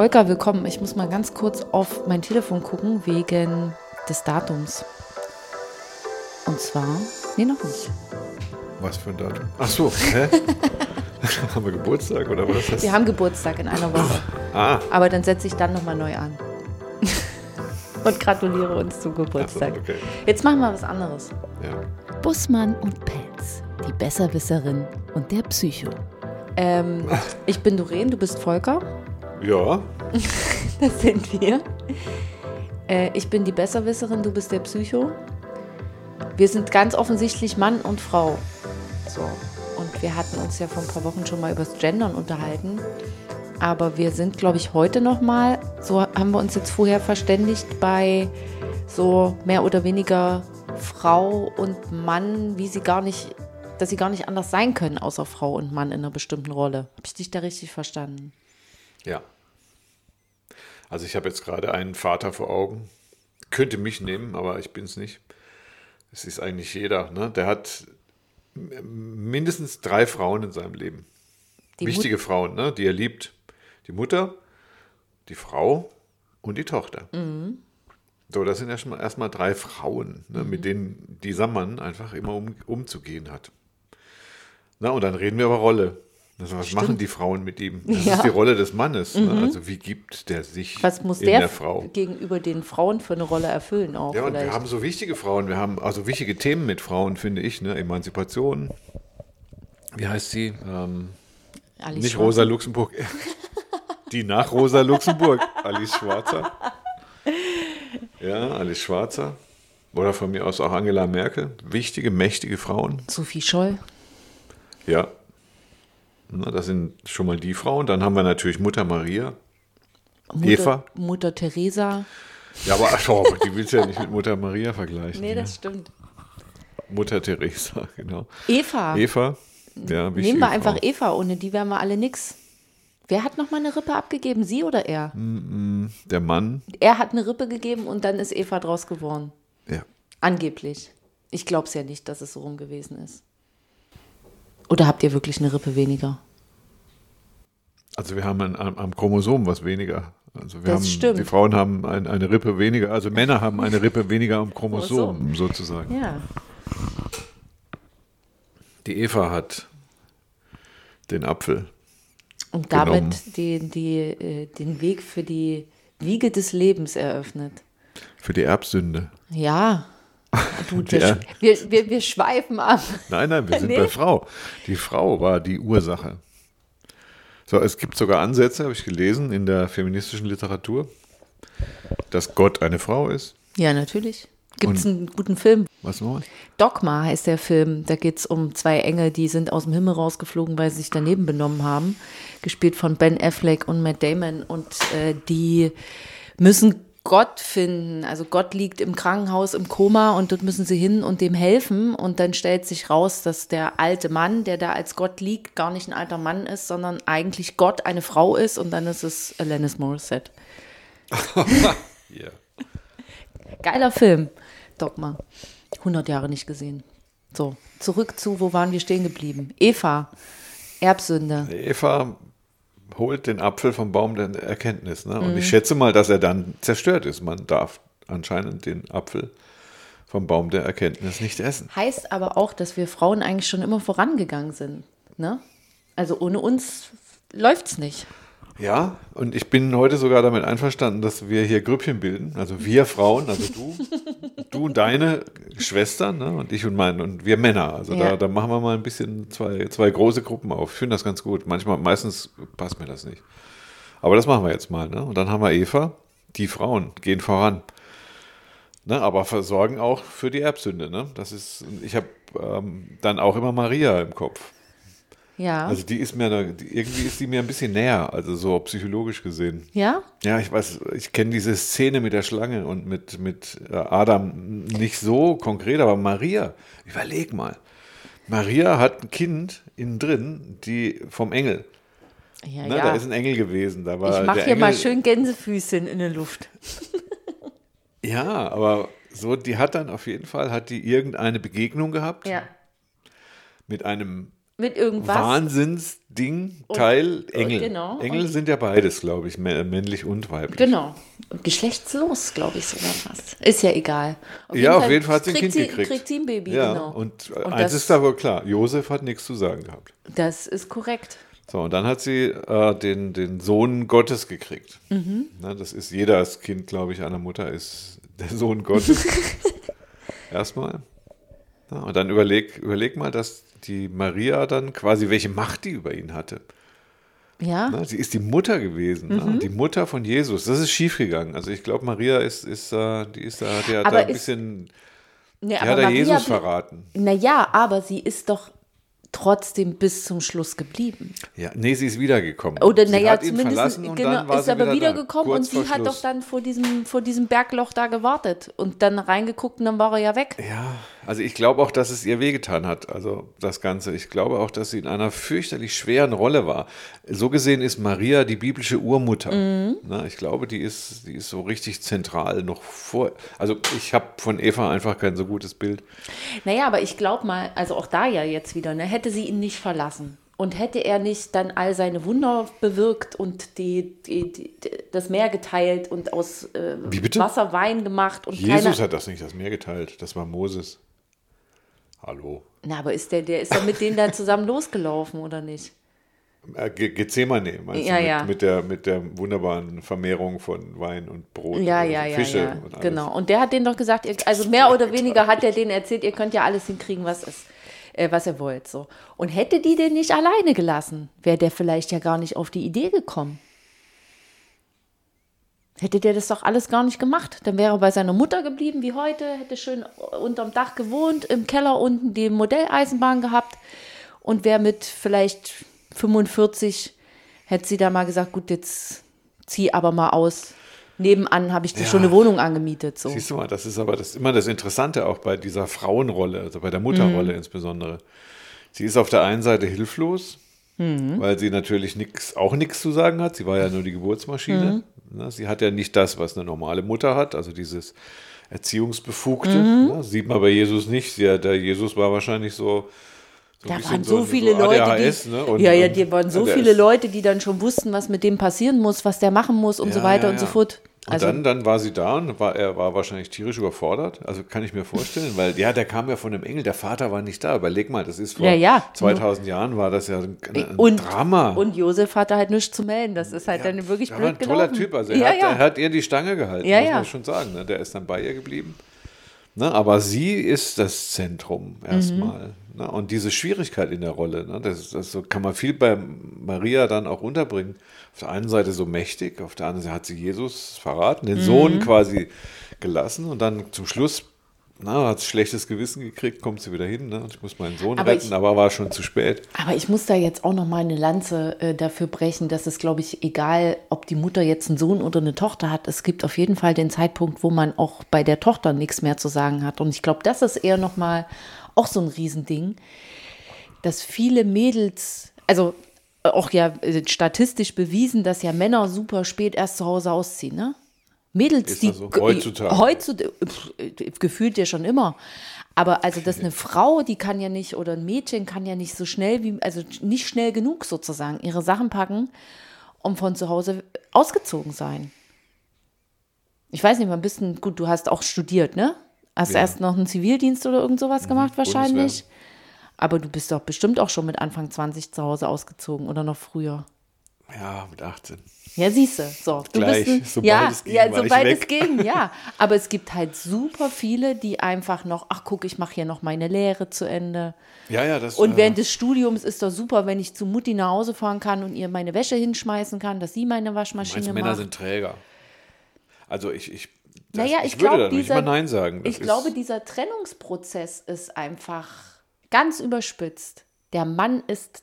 Volker, willkommen. Ich muss mal ganz kurz auf mein Telefon gucken wegen des Datums. Und zwar, nee, noch nicht. Was für ein Datum? Ach so, hä? haben wir Geburtstag oder was ist das? Wir haben Geburtstag in einer Woche. Ah, Aber dann setze ich dann nochmal neu an. Und gratuliere uns zum ach so, Geburtstag. okay. Jetzt machen wir was anderes. Ja. Bussmann und Pelz, die Besserwisserin und der Psycho. Ähm, ich bin Doreen, du bist Volker. Ja, Das sind wir. Äh, ich bin die Besserwisserin, du bist der Psycho. Wir sind ganz offensichtlich Mann und Frau. So. Und wir hatten uns ja vor ein paar Wochen schon mal über das Gendern unterhalten. Aber wir sind, glaube ich, heute noch mal, so haben wir uns jetzt vorher verständigt, bei so mehr oder weniger Frau und Mann, wie sie gar nicht, dass sie gar nicht anders sein können, außer Frau und Mann in einer bestimmten Rolle. Habe ich dich da richtig verstanden? Ja. Also ich habe jetzt gerade einen Vater vor Augen. Könnte mich nehmen, aber ich bin es nicht. Es ist eigentlich jeder. Ne? Der hat mindestens drei Frauen in seinem Leben. Die Wichtige Frauen, ne? die er liebt. Die Mutter, die Frau und die Tochter. So, das sind ja schon mal erstmal drei Frauen, ne, mit denen dieser Mann einfach immer um, umzugehen hat. Na, und dann reden wir über Rolle. Also, was machen die Frauen mit ihm? Das Ja. ist die Rolle des Mannes. Ne? Also wie gibt der sich Was muss in der, der Frau? gegenüber den Frauen für eine Rolle erfüllen auch Ja, und wir haben so wichtige Frauen, wir haben also wichtige Themen mit Frauen, finde ich, ne? Emanzipation. Wie heißt sie? Ähm, nicht Schwarzer? Rosa Luxemburg. Die nach Rosa Luxemburg. Alice Schwarzer. Ja, Alice Schwarzer. Oder von mir aus auch Angela Merkel. Wichtige, mächtige Frauen. Sophie Scholl. Ja. Na, das sind schon mal die Frauen. Dann haben wir natürlich Mutter Maria. Mutter, Eva? Mutter Teresa. Ja, aber oh, die willst du ja nicht mit Mutter Maria vergleichen. Nee, ja. das stimmt. Mutter Teresa, genau. Eva. Eva. Ja, Nehmen wir einfach Frau. Eva, ohne die wären wir alle nix. Wer hat noch mal eine Rippe abgegeben? Sie oder er? Der Mann. Er hat eine Rippe gegeben und dann ist Eva draus geworden. Ja. Angeblich. Ich glaube es ja nicht, dass es so rum gewesen ist. Oder habt ihr wirklich eine Rippe weniger? Also wir haben ein, am, Chromosom was weniger. Also wir Das haben, stimmt. Die Frauen haben ein, eine Rippe weniger, also Männer haben eine Rippe weniger am Chromosom sozusagen. Ja. Die Eva hat den Apfel. Und damit die, die, äh, den Weg für die Wiege des Lebens eröffnet. Für die Erbsünde. Ja. Du, Die wir, wir, wir, wir schweifen ab. Nein, nein, wir sind Nee. bei Frau. Die Frau war die Ursache. So, es gibt sogar Ansätze, habe ich gelesen, in der feministischen Literatur, dass Gott eine Frau ist. Ja, natürlich. Gibt es einen guten Film? Was noch? Dogma heißt der Film. Da geht es um zwei Engel, die sind aus dem Himmel rausgeflogen, weil sie sich daneben benommen haben. Gespielt von Ben Affleck und Matt Damon. Und äh, die müssen Gott finden. Also Gott liegt im Krankenhaus im Koma und dort müssen sie hin und dem helfen. Und dann stellt sich raus, dass der alte Mann, der da als Gott liegt, gar nicht ein alter Mann ist, sondern eigentlich Gott eine Frau ist. Und dann ist es Alanis Morissette. Ja. Geiler Film, Dogma. 100 Jahre nicht gesehen. So, zurück zu, wo waren wir stehen geblieben? Eva, Erbsünde. Eva holt den Apfel vom Baum der Erkenntnis. Ne? Mhm. Und ich schätze mal, dass er dann zerstört ist. Man darf anscheinend den Apfel vom Baum der Erkenntnis nicht essen. Heißt aber auch, dass wir Frauen eigentlich schon immer vorangegangen sind. Ne? Also ohne uns läuft's nicht. Ja, und ich bin heute sogar damit einverstanden, dass wir hier Grüppchen bilden. Also wir Frauen, also du, du und deine Schwestern ne? und ich und mein und wir Männer. Also Ja. da, da machen wir mal ein bisschen zwei, zwei große Gruppen auf. Ich finde das ganz gut. Manchmal, meistens passt mir das nicht. Aber das machen wir jetzt mal. Ne? Und dann haben wir Eva. Die Frauen gehen voran. Ne? Aber versorgen auch für die Erbsünde. Ne? Das ist, ich habe ähm, dann auch immer Maria im Kopf. Ja. Also die ist mir, irgendwie ist die mir ein bisschen näher, also so psychologisch gesehen. ja? Ja, ich weiß, ich kenne diese Szene mit der Schlange und mit, mit äh, Adam nicht so konkret, aber Maria, überleg mal. Maria hat ein Kind innen drin, die vom Engel. Ja, Ne, ja. Da ist ein Engel gewesen. Da war ich mache hier mal Engel- schön Gänsefüßchen in der Luft. Ja, aber so, die hat dann auf jeden Fall, hat die irgendeine Begegnung gehabt Ja. mit einem mit irgendwas. Wahnsinnsding, Teil, und- Engel. genau. Engel sind ja beides, glaube ich, mä- männlich und weiblich. Genau. Und geschlechtslos, glaube ich sogar fast. Ist ja egal. ja, auf jeden Fall hat sie ein Kind sie, gekriegt. Kriegt sie ein Baby, ja, genau. und, Und eins das- ist da wohl klar, Josef hat nichts zu sagen gehabt. Das ist korrekt. So, und dann hat sie äh, den, den Sohn Gottes gekriegt. Mhm. Na, das ist jedes Kind, glaube ich, einer Mutter ist der Sohn Gottes. Erstmal. Ja, und dann überleg, überleg mal, dass die Maria dann quasi, welche Macht die über ihn hatte. Ja. Na, sie ist die Mutter gewesen, Mhm. ne? die Mutter von Jesus. Das ist schiefgegangen. Also ich glaube, Maria ist, ist, äh, die ist da, die hat Aber da ein ist- bisschen, Nee, die hat da Jesus blieb- verraten. Naja, aber sie ist doch trotzdem bis zum Schluss geblieben. Ja, nee, sie ist wiedergekommen. Oder naja, zumindest genau, ist sie aber wieder wiedergekommen und sie hat doch Schluss. dann vor diesem, vor diesem Bergloch da gewartet und dann reingeguckt und dann war er ja weg. Ja, also ich glaube auch, dass es ihr wehgetan hat, also das Ganze. Ich glaube auch, dass sie in einer fürchterlich schweren Rolle war. So gesehen ist Maria die biblische Urmutter. Mhm. Na, ich glaube, die ist, die ist so richtig zentral noch vor. Also ich habe von Eva einfach kein so gutes Bild. Naja, aber ich glaube mal, also auch da ja jetzt wieder, ne, hätte sie ihn nicht verlassen und hätte er nicht dann all seine Wunder bewirkt und die, die, die, das Meer geteilt und aus äh? Wasser Wein gemacht und Jesus keine, hat das nicht das Meer geteilt, das war Moses. Hallo. Na, aber ist der, der ist ja mit denen dann zusammen losgelaufen, oder nicht? Äh, Ge- Gethsemane, meinst Ja, du, mit, ja. mit, der, mit der wunderbaren Vermehrung von Wein und Brot Ja, und ja, ja, Fische ja. und alles. Genau. Und der hat denen doch gesagt, ihr, also mehr oder weniger hat er denen erzählt, ihr könnt ja alles hinkriegen, was ist, äh, was ihr wollt. So. Und hätte die den nicht alleine gelassen, wäre der vielleicht ja gar nicht auf die Idee gekommen. Hätte der das doch alles gar nicht gemacht. Dann wäre er bei seiner Mutter geblieben wie heute, hätte schön unterm Dach gewohnt, im Keller unten die Modelleisenbahn gehabt und wäre mit vielleicht 45, hätte sie da mal gesagt, gut, jetzt zieh aber mal aus. Nebenan habe ich Ja. schon eine Wohnung angemietet. So. Siehst du mal, das ist aber das, immer das Interessante auch bei dieser Frauenrolle, also bei der Mutterrolle insbesondere. Sie ist auf der einen Seite hilflos, weil sie natürlich nix, auch nichts zu sagen hat. Sie war ja nur die Geburtsmaschine. Ne, Sie hat ja nicht das, was eine normale Mutter hat, also dieses Erziehungsbefugte. Ne, sieht man bei Jesus nicht. Sie, der Jesus war wahrscheinlich so. so Da waren so, viele so Leute, ADHS, die, ne, und- ja, ja, die waren so der viele Leute, die dann schon wussten, was mit dem passieren muss, was der machen muss und so Ja, weiter ja, und so ja. fort. Und Also, dann, dann war sie da und war, er war wahrscheinlich tierisch überfordert. Also kann ich mir vorstellen, weil ja, der kam ja von einem Engel, der Vater war nicht da. Überleg mal, das ist vor Ja, ja. 2000 Jahren war das ja ein, ein und, Drama. Und Josef hatte halt nichts zu melden. Das ist halt dann wirklich blöd war ein toller gelaufen. Typ. Also er, ja, hat, ja. er hat ihr die Stange gehalten, Ja, muss ja. man schon sagen. Ne? Der ist dann bei ihr geblieben. Ne? Aber sie ist das Zentrum erstmal. Ne? Und diese Schwierigkeit in der Rolle, ne? das, das so kann man viel bei Maria dann auch unterbringen. Auf der einen Seite so mächtig, auf der anderen Seite hat sie Jesus verraten, den Sohn Mhm. quasi gelassen und dann zum Schluss na, hat schlechtes Gewissen gekriegt, kommt sie wieder hin. Ne? Ich muss meinen Sohn Aber retten, ich- aber war schon zu spät. Aber ich muss da jetzt auch noch mal eine Lanze äh, dafür brechen, dass es, glaube ich, egal, ob die Mutter jetzt einen Sohn oder eine Tochter hat, es gibt auf jeden Fall den Zeitpunkt, wo man auch bei der Tochter nichts mehr zu sagen hat. Und ich glaube, das ist eher noch mal auch so ein Riesending, dass viele Mädels, also äh, auch ja äh, statistisch bewiesen, dass ja Männer super spät erst zu Hause ausziehen, ne? Mädels, die so? ge- Heutzutage? heutzutage pf, äh, gefühlt ja schon immer. Aber also, dass eine Frau, die kann ja nicht, oder ein Mädchen kann ja nicht so schnell wie, also nicht schnell genug sozusagen, ihre Sachen packen und von zu Hause ausgezogen sein. Ich weiß nicht, mal ein bisschen, gut, du hast auch studiert, ne? Hast Ja. erst noch einen Zivildienst oder irgend sowas gemacht wahrscheinlich. Bundeswehr. Aber du bist doch bestimmt auch schon mit Anfang 20 zu Hause ausgezogen oder noch früher. Ja, mit 18. Ja, siehst du. So, du Gleich, bist ein, ja, es ging, ja, sobald es ging, ja. Aber es gibt halt super viele, die einfach noch, ach guck, ich mache hier noch meine Lehre zu Ende. Ja, ja, das Und äh, während des Studiums ist doch super, wenn ich zu Mutti nach Hause fahren kann und ihr meine Wäsche hinschmeißen kann, dass sie meine Waschmaschine Meinst, Männer macht. sind Träger. Also ich, ich, das, Naja, ich, ich würde glaube, da nicht mal Nein sagen. Das ich glaube, dieser Trennungsprozess ist einfach ganz überspitzt. Der Mann ist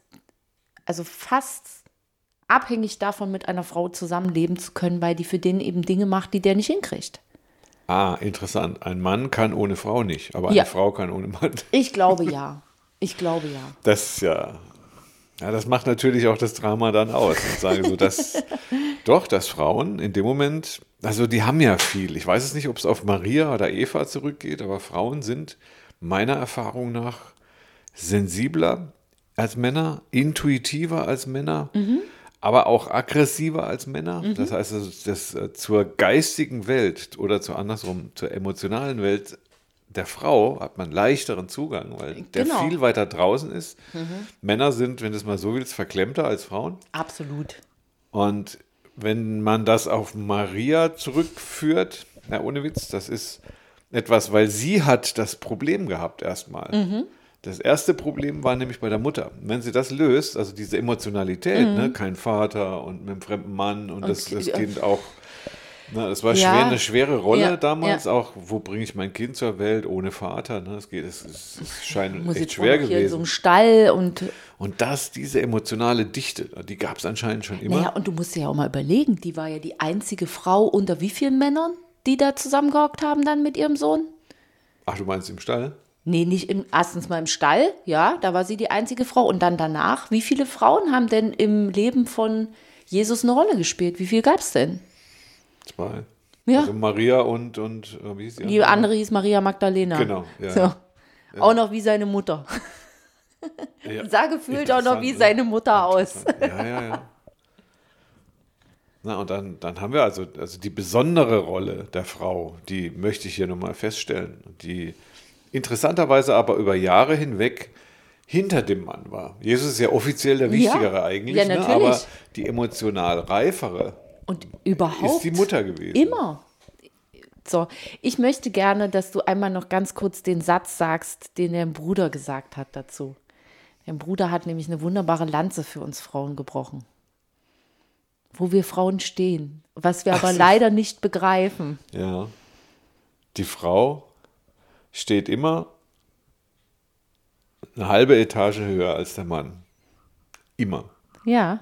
also fast abhängig davon, mit einer Frau zusammenleben zu können, weil die für den eben Dinge macht, die der nicht hinkriegt. ah, interessant. Ein Mann kann ohne Frau nicht, aber eine Ja. Frau kann ohne Mann. Ich glaube ja. Ich glaube ja. Das ist ja, ja, das macht natürlich auch das Drama dann aus. Und sagen so, dass doch, dass Frauen in dem Moment, also die haben ja viel. Ich weiß es nicht, ob es auf Maria oder Eva zurückgeht, aber Frauen sind meiner Erfahrung nach sensibler, als Männer, intuitiver als Männer, Mhm. Aber auch aggressiver als Männer. Das heißt, das, das äh, zur geistigen Welt oder zur andersrum, zur emotionalen Welt der Frau hat man leichteren Zugang, weil der Genau. Mhm. viel weiter draußen ist. Männer sind, wenn du es mal so willst, verklemmter als Frauen. Absolut. Und wenn man das auf Maria zurückführt, na ohne Witz, das ist etwas, weil sie hat das Problem gehabt erstmal. Mhm. Das erste Problem war nämlich bei der Mutter. Wenn sie das löst, also diese Emotionalität, ne, kein Vater und mit einem fremden Mann und, das, das Mhm. ja. Kind auch, ne, das war Ja. schwer, eine schwere Rolle Ja, damals, ja. auch wo bringe ich mein Kind zur Welt ohne Vater, ne, das geht, es, es, es scheint Muss echt schwer hier in so gewesen. einem Stall und Und das, diese emotionale Dichte, die gab es anscheinend schon immer. naja, und du musst dir ja auch mal überlegen, die war ja die einzige Frau unter wie vielen Männern, die da zusammengehockt haben dann mit ihrem Sohn? Ach, du meinst im Stall? Nee, nicht im, erstens mal im Stall, ja, da war sie die einzige Frau. Und dann danach, wie viele Frauen haben denn im Leben von Jesus eine Rolle gespielt? Wie viel gab es denn? Zwei. Ja. Also Maria und, und äh, wie hieß die Die andere hieß Maria Magdalena. Genau, ja. So. Auch noch wie seine Mutter. Ja. Sah gefühlt auch noch wie Interessant, seine Mutter aus. ne? Ja, ja, ja. Na, und dann, dann haben wir also, also die besondere Rolle der Frau, die möchte ich hier nochmal feststellen, die interessanterweise aber über Jahre hinweg hinter dem Mann war. Jesus ist ja offiziell der Wichtigere eigentlich, Ja, ne? aber die emotional reifere Und überhaupt. ist die Mutter gewesen. Immer. So, ich möchte gerne, dass du einmal noch ganz kurz den Satz sagst, den dein Bruder gesagt hat dazu. Dein Bruder hat nämlich eine wunderbare Lanze für uns Frauen gebrochen. Wo wir Frauen stehen, was wir aber so. leider nicht begreifen. Ja. Die Frau steht immer eine halbe Etage höher als der Mann. Immer. Ja.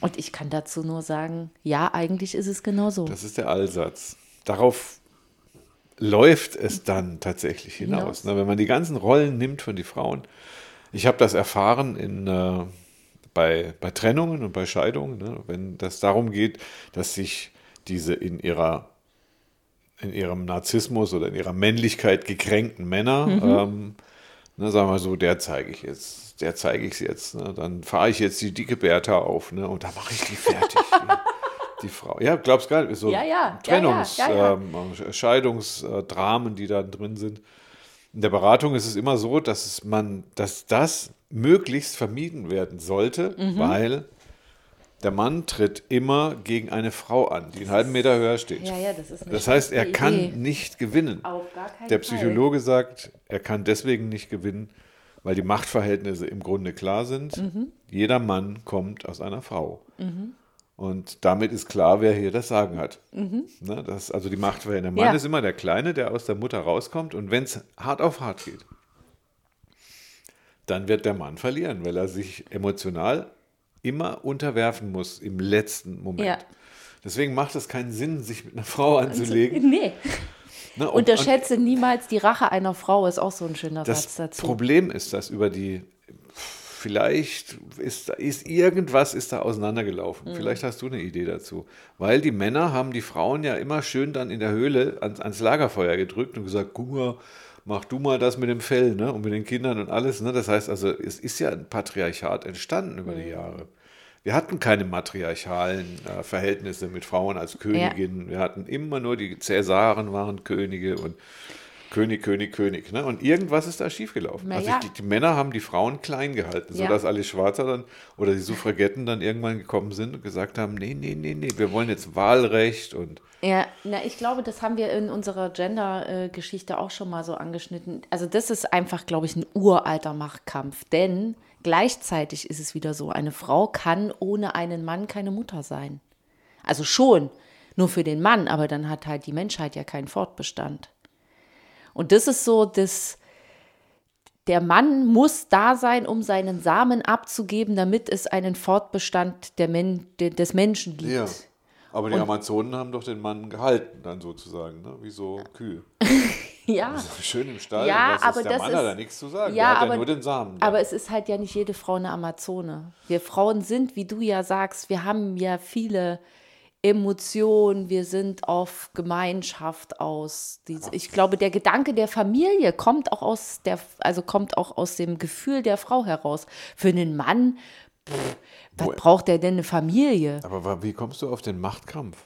Und ich kann dazu nur sagen, ja, eigentlich ist es genau so. Das ist der Allsatz. Darauf läuft es dann tatsächlich hinaus. Hinaus. Ne, wenn man die ganzen Rollen nimmt von den Frauen. Ich habe das erfahren in, äh, bei, bei Trennungen und bei Scheidungen, ne, wenn das darum geht, dass sich diese in ihrer in ihrem Narzissmus oder in ihrer Männlichkeit gekränkten Männer, ähm, ne, sagen wir so, der zeige ich jetzt, der zeige ich jetzt. Ne, dann fahre ich jetzt die dicke Bertha auf ne, und da mache ich die fertig. die, die Frau. Ja, glaubst gar nicht, so Ja, ja, Trennungs-, ja. Ähm, Scheidungsdramen, die da drin sind. In der Beratung ist es immer so, dass es man, dass das möglichst vermieden werden sollte, Mhm. weil der Mann tritt immer gegen eine Frau an, die einen halben Meter höher steht. Ja, ja, das Das heißt, er kann Idee. nicht gewinnen. Auf gar keinen Der Fall. Psychologe sagt, er kann deswegen nicht gewinnen, weil die Machtverhältnisse im Grunde klar sind. Mhm. Jeder Mann kommt aus einer Frau. Und damit ist klar, wer hier das Sagen hat. Ne, das, also die Machtverhältnisse. Der Mann Mhm. Ja. ist immer der Kleine, der aus der Mutter rauskommt. Und wenn es hart auf hart geht, dann wird der Mann verlieren, weil er sich emotional immer unterwerfen muss im letzten Moment. Ja. Deswegen macht es keinen Sinn, sich mit einer Frau anzulegen. Nee. Ne, und- Unterschätze niemals die Rache einer Frau, ist auch so ein schöner Das Satz dazu. Problem ist, dass über die, vielleicht ist, ist irgendwas ist da Mhm. auseinandergelaufen. Vielleicht hast du eine Idee dazu. Weil die Männer haben die Frauen ja immer schön dann in der Höhle ans, ans Lagerfeuer gedrückt und gesagt, guck mal, mach du mal das mit dem Fell ne? und mit den Kindern und alles. Ne? Das heißt also, es ist ja ein Patriarchat entstanden über Mhm. die Jahre. Wir hatten keine matriarchalen äh, Verhältnisse mit Frauen als Königinnen. Wir hatten immer nur die Cäsaren waren Könige und König, König, König. Ne? Und irgendwas ist da schiefgelaufen. Na Also ja. die, die Männer haben die Frauen klein gehalten, Ja. sodass alle Schwarzer dann oder die Suffragetten dann irgendwann gekommen sind und gesagt haben, nee, nee, nee, nee, wir wollen jetzt Wahlrecht und Ja, na, ich glaube, das haben wir in unserer Gender-Geschichte auch schon mal so angeschnitten. Also das ist einfach, glaube ich, ein uralter Machtkampf, denn gleichzeitig ist es wieder so, eine Frau kann ohne einen Mann keine Mutter sein. Also schon, nur für den Mann, aber dann hat halt die Menschheit ja keinen Fortbestand. Und das ist so, das, der Mann muss da sein, um seinen Samen abzugeben, damit es einen Fortbestand der Men de- des Menschen gibt. ja. Aber die Amazonen haben doch den Mann gehalten, dann sozusagen, ne? wie so Kühe. ja. Schön im Stall. Ja, und was aber ist, der das Mann ist- hat da nichts zu sagen. Ja, der hat aber, ja nur den Samen. da. aber es ist halt ja nicht jede Frau eine Amazone. Wir Frauen sind, wie du ja sagst, wir haben ja viele Emotion, wir sind auf Gemeinschaft aus. Ich glaube, der Gedanke der Familie kommt auch aus der, also kommt auch aus dem Gefühl der Frau heraus. Für einen Mann, pff, was braucht der denn eine Familie? Aber wie kommst du auf den Machtkampf?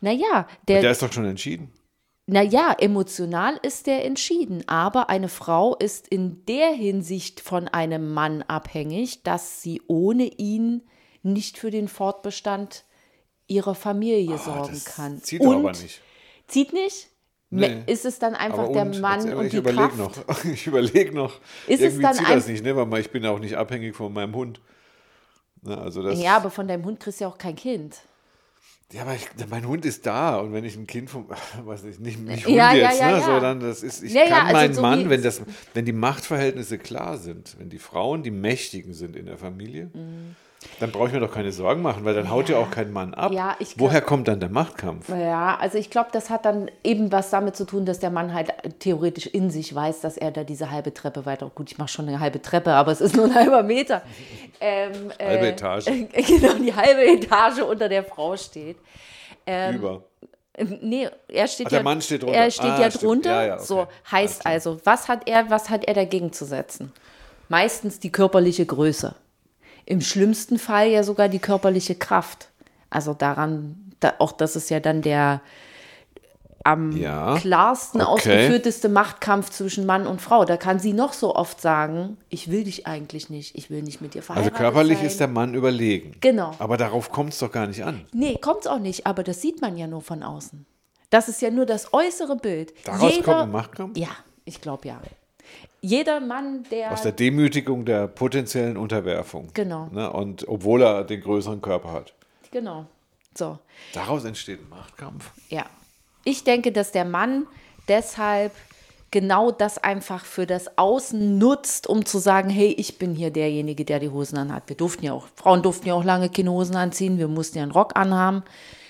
Naja, Der, der, ist doch schon entschieden. naja, emotional ist der entschieden, aber eine Frau ist in der Hinsicht von einem Mann abhängig, dass sie ohne ihn nicht für den Fortbestand ihrer Familie sorgen Ah, das kann. Zieht und aber nicht. Zieht nicht? Nee. Ist es dann einfach Aber der und, Mann mal, und ich die überlege Kraft? noch. Ich überlege noch. Ist es Irgendwie dann zieht das nicht, ne? Weil ich bin auch nicht abhängig von meinem Hund. Ne, also das, Ja, aber von deinem Hund kriegst du ja auch kein Kind. Ja, aber ich, mein Hund ist da und wenn ich ein Kind vom, weiß nicht, nicht, nicht Ja, Hund ja, jetzt, ja, ne, ja. sondern das ist, ich Ja, ja, kann also meinen so Mann, wenn das, wenn die Machtverhältnisse klar sind, wenn die Frauen die Mächtigen sind in der Familie, dann brauche ich mir doch keine Sorgen machen, weil dann haut ja auch kein Mann ab. Ja, glaub- Woher kommt dann der Machtkampf? Ja, also ich glaube, das hat dann eben was damit zu tun, dass der Mann halt theoretisch in sich weiß, dass er da diese halbe Treppe weiter. Gut, ich mache schon eine halbe Treppe, aber es ist nur ein halber Meter. Ähm, äh, Halbe Etage. Genau, die halbe Etage unter der Frau steht. Über. Ähm, Nee, er steht Ach, der ja, Mann steht drunter. Er steht Ah, ja stimmt. drunter. Ja, ja, okay. So heißt also, was hat er, was hat er dagegen zu setzen? Meistens die körperliche Größe. Im schlimmsten Fall ja sogar die körperliche Kraft. Also daran, da, auch das ist ja dann der am Ja, klarsten okay. ausgeführteste Machtkampf zwischen Mann und Frau. Da kann sie noch so oft sagen, ich will dich eigentlich nicht, ich will nicht mit dir Also verheiratet körperlich sein. ist der Mann überlegen. Genau. Aber darauf kommt es doch gar nicht an. Nee, kommt's auch nicht, aber das sieht man ja nur von außen. Das ist ja nur das äußere Bild. Daraus Jeder, kommt ein Machtkampf? Ja, ich glaube ja. Jeder Mann, der. Aus der Demütigung der potenziellen Unterwerfung. Genau. Ne? Und obwohl er den größeren Körper hat. genau. So, Daraus entsteht ein Machtkampf. ja. Ich denke, dass der Mann deshalb genau das einfach für das Außen nutzt, um zu sagen, hey, ich bin hier derjenige, der die Hosen anhat. Wir durften ja auch, Frauen durften ja auch lange keine Hosen anziehen, wir mussten ja einen Rock anhaben,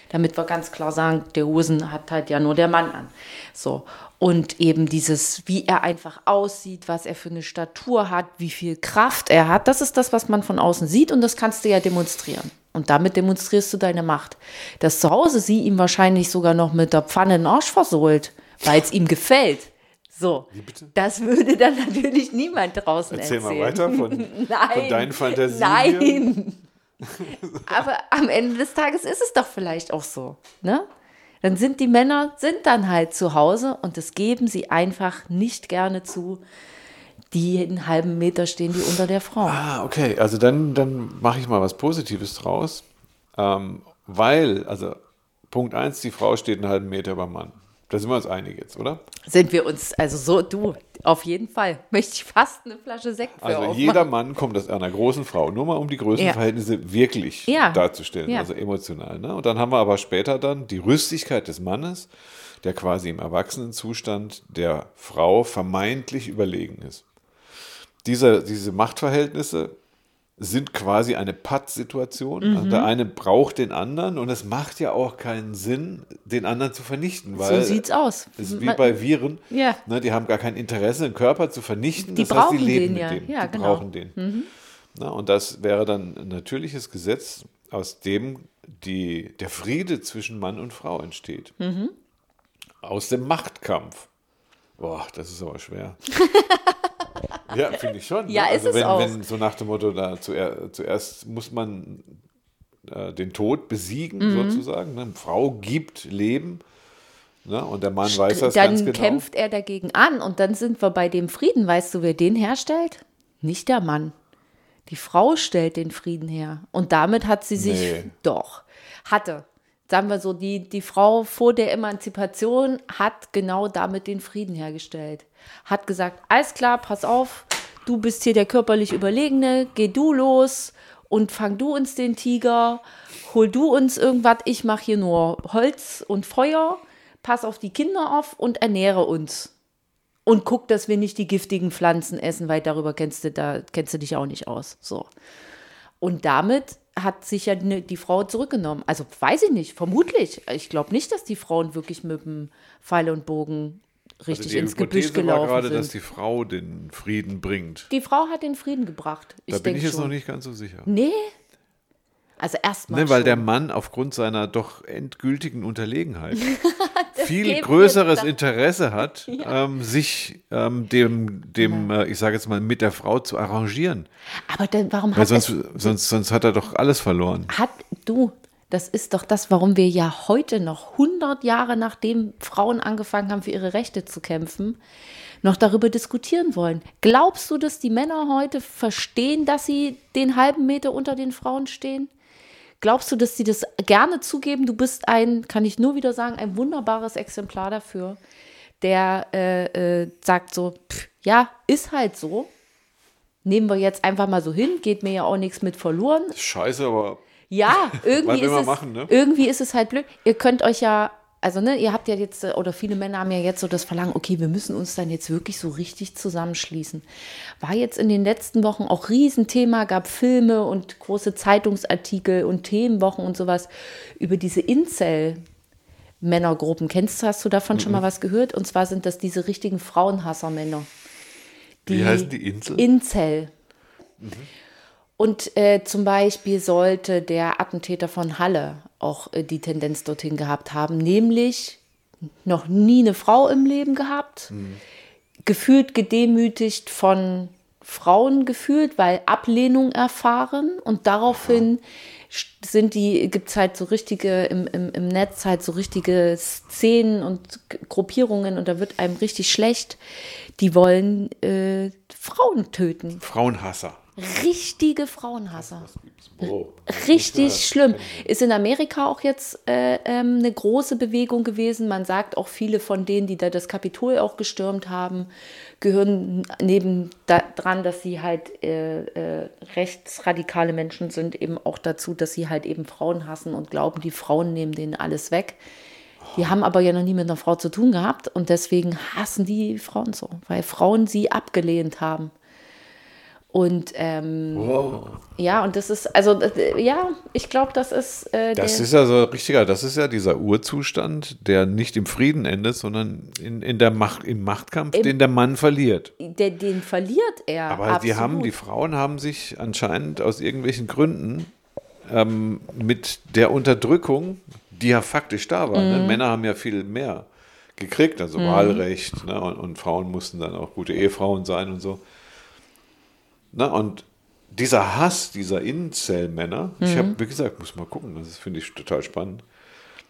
damit wir ganz klar sagen, der Hosen hat halt ja nur der Mann an. So. Und eben dieses, wie er einfach aussieht, was er für eine Statur hat, wie viel Kraft er hat, das ist das, was man von außen sieht und das kannst du ja demonstrieren. Und damit demonstrierst du deine Macht. Das zu Hause sie ihm wahrscheinlich sogar noch mit der Pfanne den Arsch versohlt, weil es ihm gefällt. So, das würde dann natürlich niemand draußen Erzähl erzählen. mal weiter von, Nein, von deinen Fantasien. Nein. Aber am Ende des Tages ist es doch vielleicht auch so. Ne? Dann sind die Männer, sind dann halt zu Hause und das geben sie einfach nicht gerne zu. Die einen halben Meter stehen die unter der Frau. Ah, okay. Also dann, dann mache ich mal was Positives draus. Ähm, weil, also Punkt eins, die Frau steht einen halben Meter beim Mann. Da sind wir uns einig jetzt, oder? Sind wir uns, also so, du, auf jeden Fall. Möchte ich fast eine Flasche Sekt für Also aufmachen. jeder Mann kommt aus einer großen Frau, nur mal um die Größenverhältnisse wirklich Ja. darzustellen, Ja. also emotional. Ne? Und dann haben wir aber später dann die Rüstigkeit des Mannes, der quasi im Erwachsenenzustand der Frau vermeintlich überlegen ist. Diese, diese Machtverhältnisse sind quasi eine Patt-Situation. Mhm. Also der eine braucht den anderen und es macht ja auch keinen Sinn, den anderen zu vernichten. Weil so sieht's aus. es ist wie bei Viren. Ja. Ne, die haben gar kein Interesse, den Körper zu vernichten. Die das heißt, brauchen die leben den mit ja. dem. Ja, die genau. brauchen den. Na, und das wäre dann ein natürliches Gesetz, aus dem die, der Friede zwischen Mann und Frau entsteht. Mhm. Aus dem Machtkampf. Boah, das ist aber schwer. ja, finde ich schon. Ja, ne? ist also es wenn, auch. wenn so nach dem Motto, da zuer, zuerst muss man äh, den Tod besiegen, Mhm. sozusagen. Ne? Eine Frau gibt Leben. Ne? Und der Mann weiß das dann ganz genau. kämpft er dagegen an und dann sind wir bei dem Frieden. Weißt du, wer den herstellt? Nicht der Mann. Die Frau stellt den Frieden her. Und damit hat sie sich Nee. doch, hatte. Sagen wir so, die, die Frau vor der Emanzipation hat genau damit den Frieden hergestellt. Hat gesagt, alles klar, pass auf, du bist hier der körperlich Überlegene, geh du los und fang du uns den Tiger, hol du uns irgendwas, ich mache hier nur Holz und Feuer, pass auf die Kinder auf und ernähre uns. Und guck, dass wir nicht die giftigen Pflanzen essen, weil darüber kennst du, da kennst du dich auch nicht aus. So. Und damit hat sich ja ne- die Frau zurückgenommen. Also weiß ich nicht, vermutlich. Ich glaube nicht, dass die Frauen wirklich mit dem Pfeil und Bogen richtig Also ins Gebüsch Hypothese war gelaufen gerade, sind. dass die Frau den Frieden bringt. die Frau hat den Frieden gebracht. Da bin ich jetzt schon. noch nicht ganz so sicher. Nee. Also erstmal. Ne, weil schon. der Mann aufgrund seiner doch endgültigen Unterlegenheit viel größeres. Interesse hat, ähm, sich ähm, dem, dem äh, ich sage jetzt mal, mit der Frau zu arrangieren. Aber dann, warum Weil hat sonst, sonst, sonst hat er doch alles verloren. hat du, das ist doch das, warum wir ja heute noch 100 Jahre nachdem Frauen angefangen haben, für ihre Rechte zu kämpfen, noch darüber diskutieren wollen. Glaubst du, dass die Männer heute verstehen, dass sie den halben Meter unter den Frauen stehen? Glaubst du, dass sie das gerne zugeben? Du bist ein, kann ich nur wieder sagen, ein wunderbares Exemplar dafür, der äh, äh, sagt so, pff, ja, ist halt so. Nehmen wir jetzt einfach mal so hin, geht mir ja auch nichts mit verloren. Scheiße, aber Ja, irgendwie ist es, machen, ne? irgendwie ist es halt blöd. Ihr könnt euch ja, also ne, ihr habt ja jetzt, oder viele Männer haben ja jetzt so das Verlangen, okay, wir müssen uns dann jetzt wirklich so richtig zusammenschließen. War jetzt in den letzten Wochen auch Riesenthema, gab Filme und große Zeitungsartikel und Themenwochen und sowas über diese Incel. Männergruppen. Kennst du, hast du davon schon mal was gehört? Und zwar sind das diese richtigen Frauenhasser-Männer. Wie heißen die Insel? Incel. Und äh, zum Beispiel sollte der Attentäter von Halle auch äh, die Tendenz dorthin gehabt haben, nämlich noch nie eine Frau im Leben gehabt, gefühlt gedemütigt von Frauen gefühlt, weil Ablehnung erfahren und daraufhin sind die, gibt es halt so richtige, im, im, im Netz halt so richtige Szenen und Gruppierungen und da wird einem richtig schlecht. Die wollen äh, Frauen töten. Frauenhasser. Richtige Frauenhasser. Oh. Richtig schlimm. Ist in Amerika auch jetzt äh, ähm, eine große Bewegung gewesen. Man sagt auch, viele von denen, die da das Kapitol auch gestürmt haben, gehören neben daran, dass sie halt äh, äh, rechtsradikale Menschen sind, eben auch dazu, dass sie halt eben Frauen hassen und glauben, die Frauen nehmen denen alles weg. Die haben aber ja noch nie mit einer Frau zu tun gehabt und deswegen hassen die Frauen so, weil Frauen sie abgelehnt haben. Und ähm, Wow. ja, und das ist, also äh, ja, ich glaube, das ist, äh, Das ist ja so richtiger, das ist ja dieser Urzustand, der nicht im Frieden endet, sondern in, in der Macht, im Machtkampf, den der Mann verliert. der, den verliert er. Aber absolut. die haben, die Frauen haben sich anscheinend aus irgendwelchen Gründen ähm, mit der Unterdrückung, die ja faktisch da war, Mhm. ne? Männer haben ja viel mehr gekriegt, also Wahlrecht, ne? und, und Frauen mussten dann auch gute Ehefrauen sein und so. Ne? Und dieser Hass dieser ich Mhm. habe, wie gesagt, muss mal gucken, das finde ich total spannend.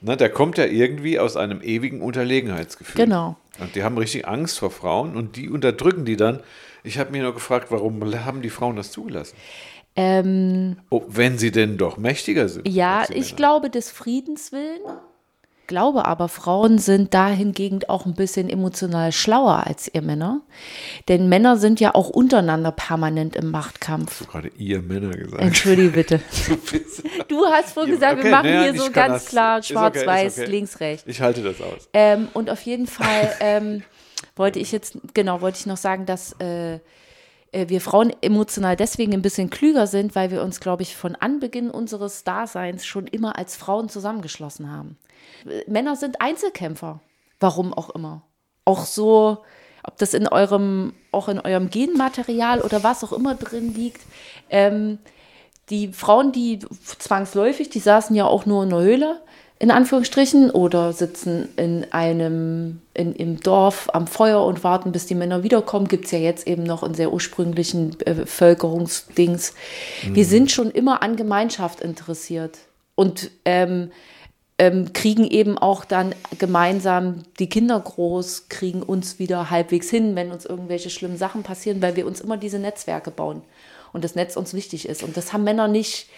Ne, der kommt ja irgendwie aus einem ewigen Unterlegenheitsgefühl. Genau. Und die haben richtig Angst vor Frauen und die unterdrücken die dann. Ich habe mich nur gefragt, warum haben die Frauen das zugelassen? ähm, Oh, wenn sie denn doch mächtiger sind. ja, ich Männer. glaube des Friedens willen. Glaube aber, Frauen sind dahingegen auch ein bisschen emotional schlauer als ihr Männer. Denn Männer sind ja auch untereinander permanent im Machtkampf. Du hast gerade ihr Männer gesagt. Entschuldige bitte. Du hast vorhin gesagt, wir Okay, machen naja, hier so ganz das. klar okay, schwarz-weiß, ist okay. links, rechts. Ich halte das aus. Ähm, und auf jeden Fall ähm, wollte ich jetzt, genau, wollte ich noch sagen, dass äh, wir Frauen emotional deswegen ein bisschen klüger sind, weil wir uns, glaube ich, von Anbeginn unseres Daseins schon immer als Frauen zusammengeschlossen haben. Äh, Männer sind Einzelkämpfer. Warum auch immer. Auch so, ob das in eurem, auch in eurem Genmaterial oder was auch immer drin liegt. Ähm, die Frauen, die zwangsläufig, die saßen ja auch nur in der Höhle, in Anführungsstrichen, oder sitzen in einem, in, im Dorf am Feuer und warten, bis die Männer wiederkommen. Gibt es ja jetzt eben noch in sehr ursprünglichen äh, Bevölkerungsdings. Wir sind schon immer an Gemeinschaft interessiert und ähm, ähm, kriegen eben auch dann gemeinsam die Kinder groß, kriegen uns wieder halbwegs hin, wenn uns irgendwelche schlimmen Sachen passieren, weil wir uns immer diese Netzwerke bauen und das Netz uns wichtig ist. Und das haben Männer nicht,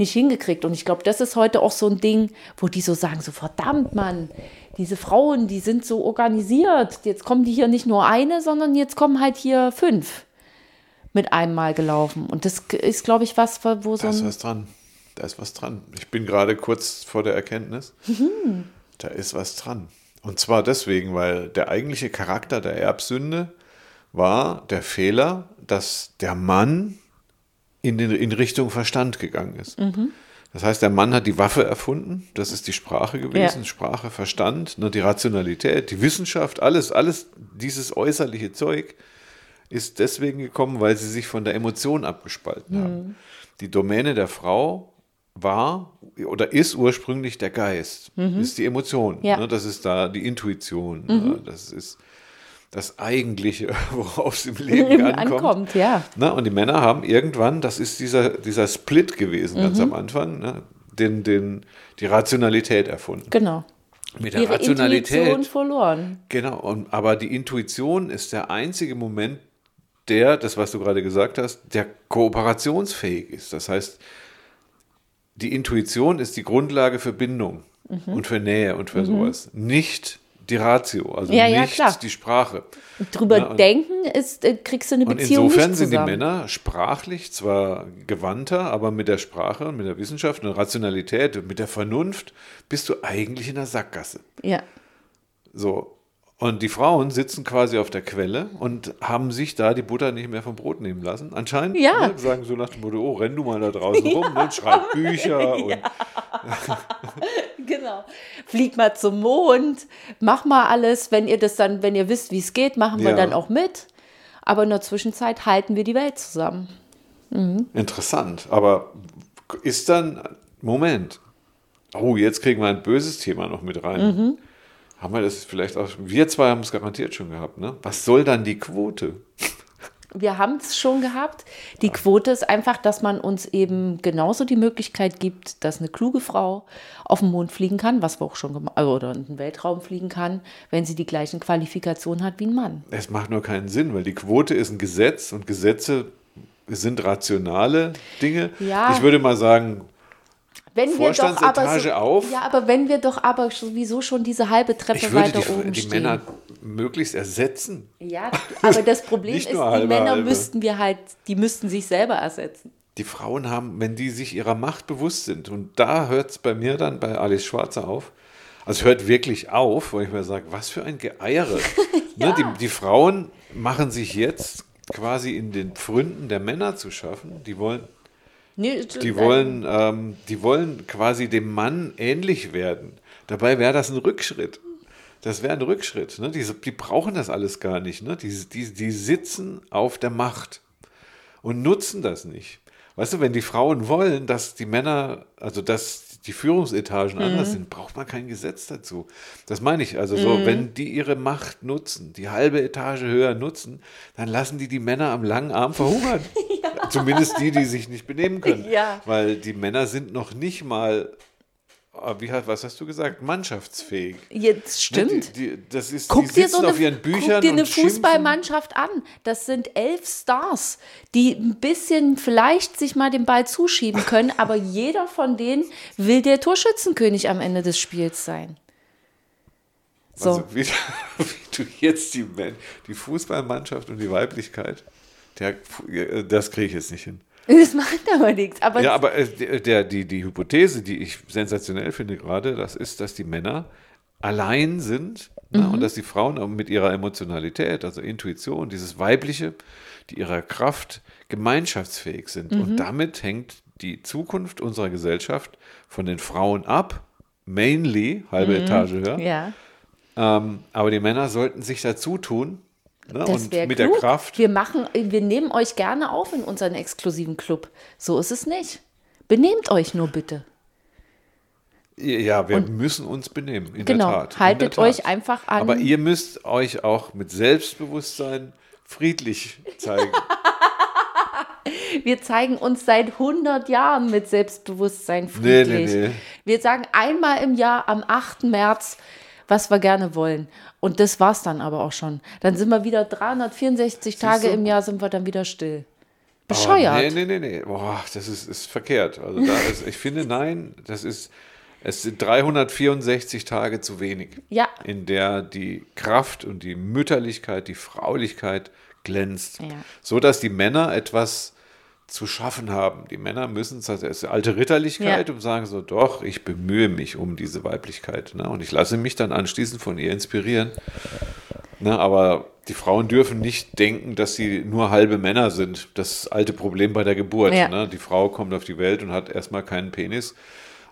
nicht hingekriegt. Und ich glaube, das ist heute auch so ein Ding, wo die so sagen, so verdammt, Mann, diese Frauen, die sind so organisiert. Jetzt kommen die hier nicht nur eine, sondern jetzt kommen halt hier fünf mit einem Mal gelaufen. Und das ist, glaube ich, was, wo so Da ist was dran. Da ist was dran. Ich bin gerade kurz vor der Erkenntnis. Mhm. Da ist was dran. Und zwar deswegen, weil der eigentliche Charakter der Erbsünde war der Fehler, dass der Mann in, den, in Richtung Verstand gegangen ist. Mhm. Das heißt, der Mann hat die Waffe erfunden, das ist die Sprache gewesen, Ja. Sprache, Verstand, ne, die Rationalität, die Wissenschaft, alles, alles dieses äußerliche Zeug ist deswegen gekommen, weil sie sich von der Emotion abgespalten haben. Die Domäne der Frau war oder ist ursprünglich der Geist, ist die Emotion. Ja. Ne? Das ist da die Intuition. Ne? Das ist das Eigentliche, worauf es im Leben ankommt. Ankommt, ja. Na, und die Männer haben irgendwann, das ist dieser, dieser Split gewesen, ganz Mhm. am Anfang, ne, den, den, die Rationalität erfunden. Genau. Mit der Ihre Rationalität. Intuition verloren. Genau, und, aber die Intuition ist der einzige Moment, der, das was du gerade gesagt hast, der kooperationsfähig ist. Das heißt, die Intuition ist die Grundlage für Bindung Mhm. und für Nähe und für sowas. Nicht die Ratio, also Ja, ja, nicht klar. die Sprache. Und drüber Ja, und- denken ist, äh, kriegst du eine Und Beziehung insofern nicht sind die. Männer sprachlich zwar gewandter, aber mit der Sprache und mit der Wissenschaft und der Rationalität und mit der Vernunft bist du eigentlich in der Sackgasse. Ja. So. Und die Frauen sitzen quasi auf der Quelle und haben sich da die Butter nicht mehr vom Brot nehmen lassen. Anscheinend Ja. ne, sagen so nach dem Motto, oh, renn du mal da draußen rum und schreib Bücher. Und, Genau. Flieg mal zum Mond, mach mal alles. Wenn ihr das dann, wenn ihr wisst, wie es geht, machen wir Ja. dann auch mit. Aber in der Zwischenzeit halten wir die Welt zusammen. Interessant. Aber ist dann, Moment, oh, jetzt kriegen wir ein böses Thema noch mit rein. Mhm. Haben wir das vielleicht auch, wir zwei haben es garantiert schon gehabt, ne? Was soll dann die Quote? Wir haben es schon gehabt. Die Quote ist einfach, dass man uns eben genauso die Möglichkeit gibt, dass eine kluge Frau auf den Mond fliegen kann, was wir auch schon gemacht oder in den Weltraum fliegen kann, wenn sie die gleichen Qualifikationen hat wie ein Mann. Es macht nur keinen Sinn, weil die Quote ist ein Gesetz und Gesetze sind rationale Dinge. Ja. Ich würde mal sagen, Wenn wir doch aber Vorstandsetage so, auf. Ja, aber wenn wir doch aber sowieso schon diese halbe Treppe weiter die, oben die stehen. Männer möglichst ersetzen. Ja, aber das Problem ist, die halbe, Männer halbe. müssten wir halt, die müssten sich selber ersetzen. Die Frauen haben, wenn die sich ihrer Macht bewusst sind, und da hört es bei mir dann bei Alice Schwarzer auf, also hört wirklich auf, wo ich mir sage, was für ein Geeiere. ne, die, die Frauen machen sich jetzt quasi in den Pfründen der Männer zu schaffen. Die wollen, Nee, die wollen, ähm, die wollen quasi dem Mann ähnlich werden. Dabei wäre das ein Rückschritt. Das wäre ein Rückschritt. Ne? Die, die brauchen das alles gar nicht. Ne? Die, die, die sitzen auf der Macht und nutzen das nicht. Weißt du, wenn die Frauen wollen, dass die Männer, also dass die Führungsetagen Mhm. anders sind, braucht man kein Gesetz dazu. Das meine ich. Also so, Mhm. wenn die ihre Macht nutzen, die halbe Etage höher nutzen, dann lassen die die Männer am langen Arm verhungern. Zumindest die, die sich nicht benehmen können. Ja. Weil die Männer sind noch nicht mal, äh, wie, hat- was hast du gesagt, mannschaftsfähig. Jetzt stimmt. Die, die, das ist, Guck dir, so eine, auf ihren Büchern guck dir eine. Fußballmannschaft an. Das sind elf Stars, die ein bisschen vielleicht sich mal den Ball zuschieben können, aber jeder von denen will der Torschützenkönig am Ende des Spiels sein. So. Also wie, wie du jetzt die, die Fußballmannschaft und die Weiblichkeit, der, äh, das kriege ich jetzt nicht hin. Das macht aber nichts. Aber, Ja, aber äh, der, die, die Hypothese, die ich sensationell finde gerade, das ist, dass die Männer allein sind ne, Mhm. und dass die Frauen mit ihrer Emotionalität, also Intuition, dieses Weibliche, die ihrer Kraft gemeinschaftsfähig sind. Mhm. Und damit hängt die Zukunft unserer Gesellschaft von den Frauen ab, mainly, halbe Etage höher. Mhm. ja, Ähm, aber die Männer sollten sich dazu tun ne, das und wäre mit klug. der Kraft. Wir, machen, wir nehmen euch gerne auf in unseren exklusiven Club. So ist es nicht. Benehmt euch nur bitte. Ja, wir müssen uns benehmen, in Genau, der Tat. haltet der Tat. euch einfach an. Aber ihr müsst euch auch mit Selbstbewusstsein friedlich zeigen. Wir zeigen uns seit 100 Jahren mit Selbstbewusstsein Nee, friedlich. nee, nee. Wir sagen einmal im Jahr am 8. März, was wir gerne wollen. Und das war's dann aber auch schon. Dann sind wir wieder 364 Tage du? im Jahr sind wir dann wieder still. Bescheuert. Nee, nee, nee, nee. Boah, das ist, ist verkehrt. Also da ist, ich finde, nein, das ist, es sind 364 Tage zu wenig, Ja. in der die Kraft und die Mütterlichkeit, die Fraulichkeit glänzt. Ja. So dass die Männer etwas zu schaffen haben. Die Männer müssen, das ist alte Ritterlichkeit Ja. und sagen so, doch, ich bemühe mich um diese Weiblichkeit. Ne? Und ich lasse mich dann anschließend von ihr inspirieren. Ne? Aber die Frauen dürfen nicht denken, dass sie nur halbe Männer sind. Das alte Problem bei der Geburt. Ja. Ne? Die Frau kommt auf die Welt und hat erstmal keinen Penis.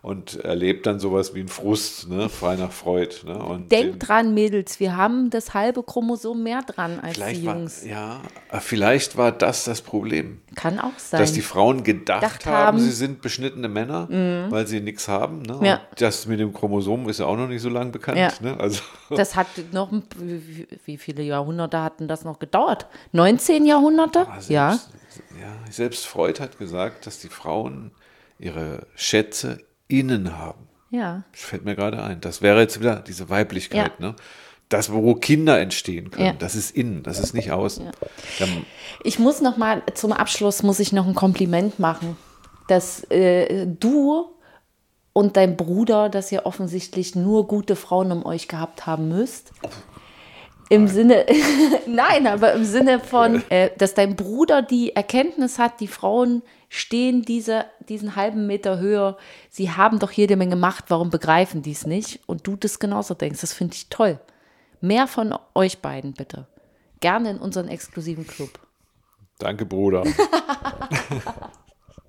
Und erlebt dann sowas wie einen Frust, ne? frei nach Freud. Ne? Und Denkt den- dran, Mädels, wir haben das halbe Chromosom mehr dran als die vielleicht war, Jungs. ja, äh, vielleicht war das das Problem. Kann auch sein. Dass die Frauen gedacht Gedacht haben, haben. Mhm. sie sind beschnittene Männer, weil sie nichts haben. Ne? Ja. Das mit dem Chromosom ist ja auch noch nicht so lange bekannt. Ja. Ne? Also, das hat noch, ein- wie viele Jahrhunderte hatten das noch gedauert? 19 Jahrhunderte? selbst, ja. ja. Selbst Freud hat gesagt, dass die Frauen ihre Schätze innen haben. Ja. Das fällt mir gerade ein. Das wäre jetzt wieder diese Weiblichkeit. Ja. Ne? Das, wo Kinder entstehen können, Ja. das ist innen, das ist nicht außen. Dann, Ich muss noch mal zum Abschluss muss ich noch ein Kompliment machen, dass äh, du und dein Bruder, dass ihr offensichtlich nur gute Frauen um euch gehabt haben müsst. Im Sinne, nein, aber im Sinne von, äh, dass dein Bruder die Erkenntnis hat, die Frauen stehen diese, diesen halben Meter höher, sie haben doch jede Menge Macht, warum begreifen die es nicht? Und du das genauso denkst, das finde ich toll. Mehr von euch beiden bitte. Gerne in unseren exklusiven Club. danke, Bruder.